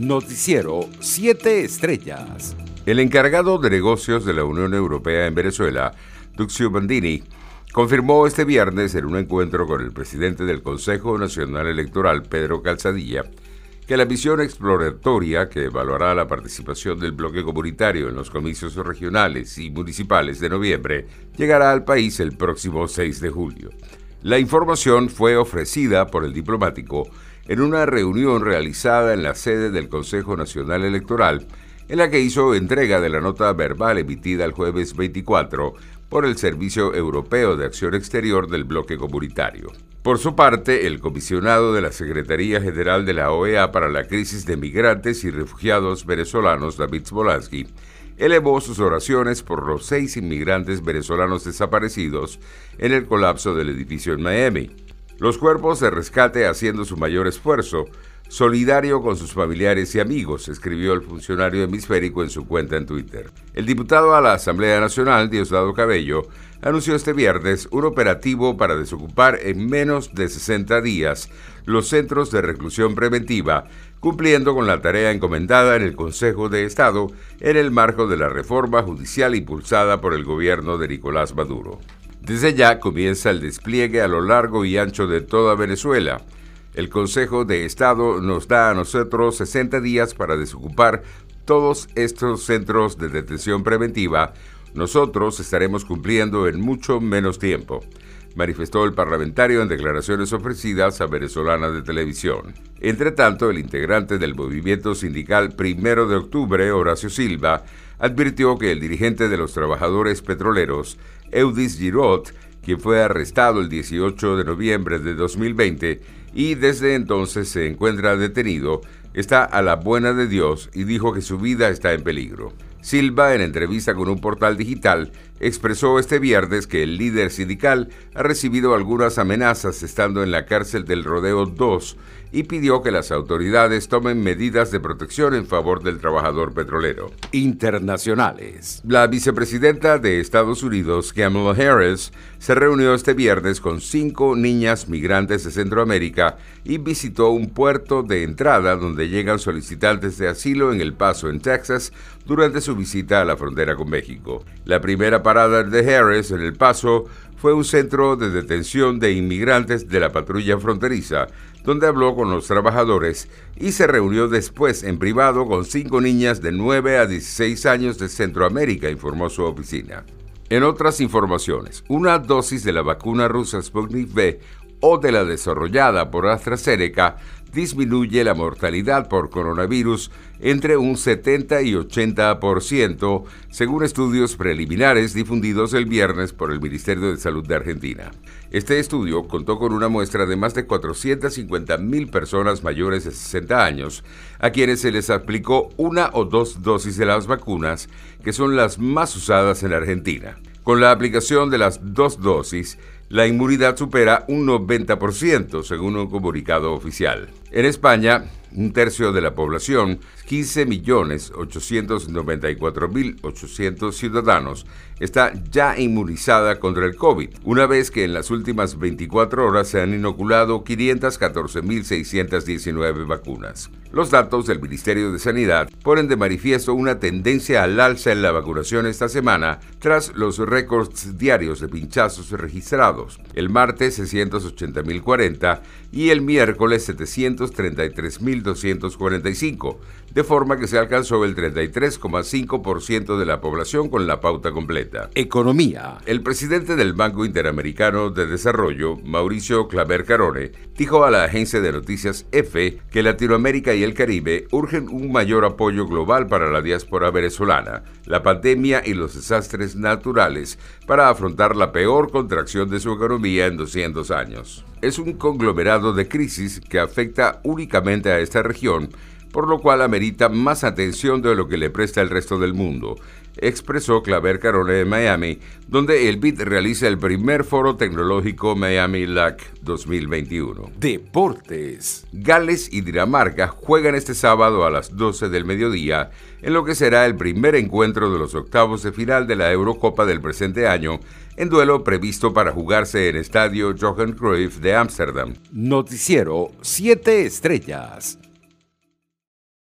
Noticiero 7 Estrellas. El encargado de negocios de la Unión Europea en Venezuela, Duxio Bandini, confirmó este viernes en un encuentro con el presidente del Consejo Nacional Electoral, Pedro Calzadilla, que la misión exploratoria que evaluará la participación del bloque comunitario en los comicios regionales y municipales de noviembre llegará al país el próximo 6 de julio. La información fue ofrecida por el diplomático en una reunión realizada en la sede del Consejo Nacional Electoral, en la que hizo entrega de la nota verbal emitida el jueves 24 por el Servicio Europeo de Acción Exterior del bloque comunitario. Por su parte, el comisionado de la Secretaría General de la OEA para la Crisis de Migrantes y Refugiados Venezolanos, David Smolansky, elevó sus oraciones por los seis inmigrantes venezolanos desaparecidos en el colapso del edificio en Miami. Los cuerpos de rescate haciendo su mayor esfuerzo, solidario con sus familiares y amigos, escribió el funcionario hemisférico en su cuenta en Twitter. El diputado a la Asamblea Nacional, Diosdado Cabello, anunció este viernes un operativo para desocupar en menos de 60 días los centros de reclusión preventiva, cumpliendo con la tarea encomendada en el Consejo de Estado en el marco de la reforma judicial impulsada por el gobierno de Nicolás Maduro. Desde ya comienza el despliegue a lo largo y ancho de toda Venezuela. El Consejo de Estado nos da a nosotros 60 días para desocupar todos estos centros de detención preventiva. Nosotros estaremos cumpliendo en mucho menos tiempo manifestó el parlamentario en declaraciones ofrecidas a Venezolana de Televisión. Entre tanto, el integrante del movimiento sindical Primero de Octubre, Horacio Silva, advirtió que el dirigente de los trabajadores petroleros, Eudis Girot, quien fue arrestado el 18 de noviembre de 2020 y desde entonces se encuentra detenido, está a la buena de Dios y dijo que su vida está en peligro. Silva, en entrevista con un portal digital, expresó este viernes que el líder sindical ha recibido algunas amenazas estando en la cárcel del Rodeo 2 y pidió que las autoridades tomen medidas de protección en favor del trabajador petrolero. Internacionales. La vicepresidenta de Estados Unidos, Kamala Harris, se reunió este viernes con cinco niñas migrantes de Centroamérica y visitó un puerto de entrada donde llegan solicitantes de asilo en El Paso, en Texas, durante su visita a la frontera con México. La primera parada de Harris en El Paso fue un centro de detención de inmigrantes de la patrulla fronteriza, donde habló con los trabajadores y se reunió después en privado con cinco niñas de 9 a 16 años de Centroamérica, informó su oficina. En otras informaciones, una dosis de la vacuna rusa Sputnik V o de la desarrollada por AstraZeneca disminuye la mortalidad por coronavirus entre un 70 y 80%, según estudios preliminares difundidos el viernes por el Ministerio de Salud de Argentina. Este estudio contó con una muestra de más de 450 mil personas mayores de 60 años, a quienes se les aplicó una o dos dosis de las vacunas, que son las más usadas en Argentina. Con la aplicación de las dos dosis, la inmunidad supera un 90%, según un comunicado oficial. En España, un tercio de la población, 15.894.800 ciudadanos, está ya inmunizada contra el COVID, una vez que en las últimas 24 horas se han inoculado 514.619 vacunas. Los datos del Ministerio de Sanidad ponen de manifiesto una tendencia al alza en la vacunación esta semana tras los récords diarios de pinchazos registrados. El martes 680.040 y el miércoles 733.245, de forma que se alcanzó el 33,5% de la población con la pauta completa. Economía. El presidente del Banco Interamericano de Desarrollo, Mauricio Claver Carone, dijo a la agencia de noticias EFE que Latinoamérica y el Caribe urgen un mayor apoyo global para la diáspora venezolana, la pandemia y los desastres naturales para afrontar la peor contracción de su economía en 200 años. Es un conglomerado de crisis que afecta únicamente a esta región por lo cual amerita más atención de lo que le presta el resto del mundo, expresó Claver Carone de Miami, donde el BID realiza el primer foro tecnológico Miami LAC 2021. Deportes. Gales y Dinamarca juegan este sábado a las 12 del mediodía en lo que será el primer encuentro de los octavos de final de la Eurocopa del presente año, en duelo previsto para jugarse en Estadio Johan Cruyff de Ámsterdam. Noticiero 7 Estrellas.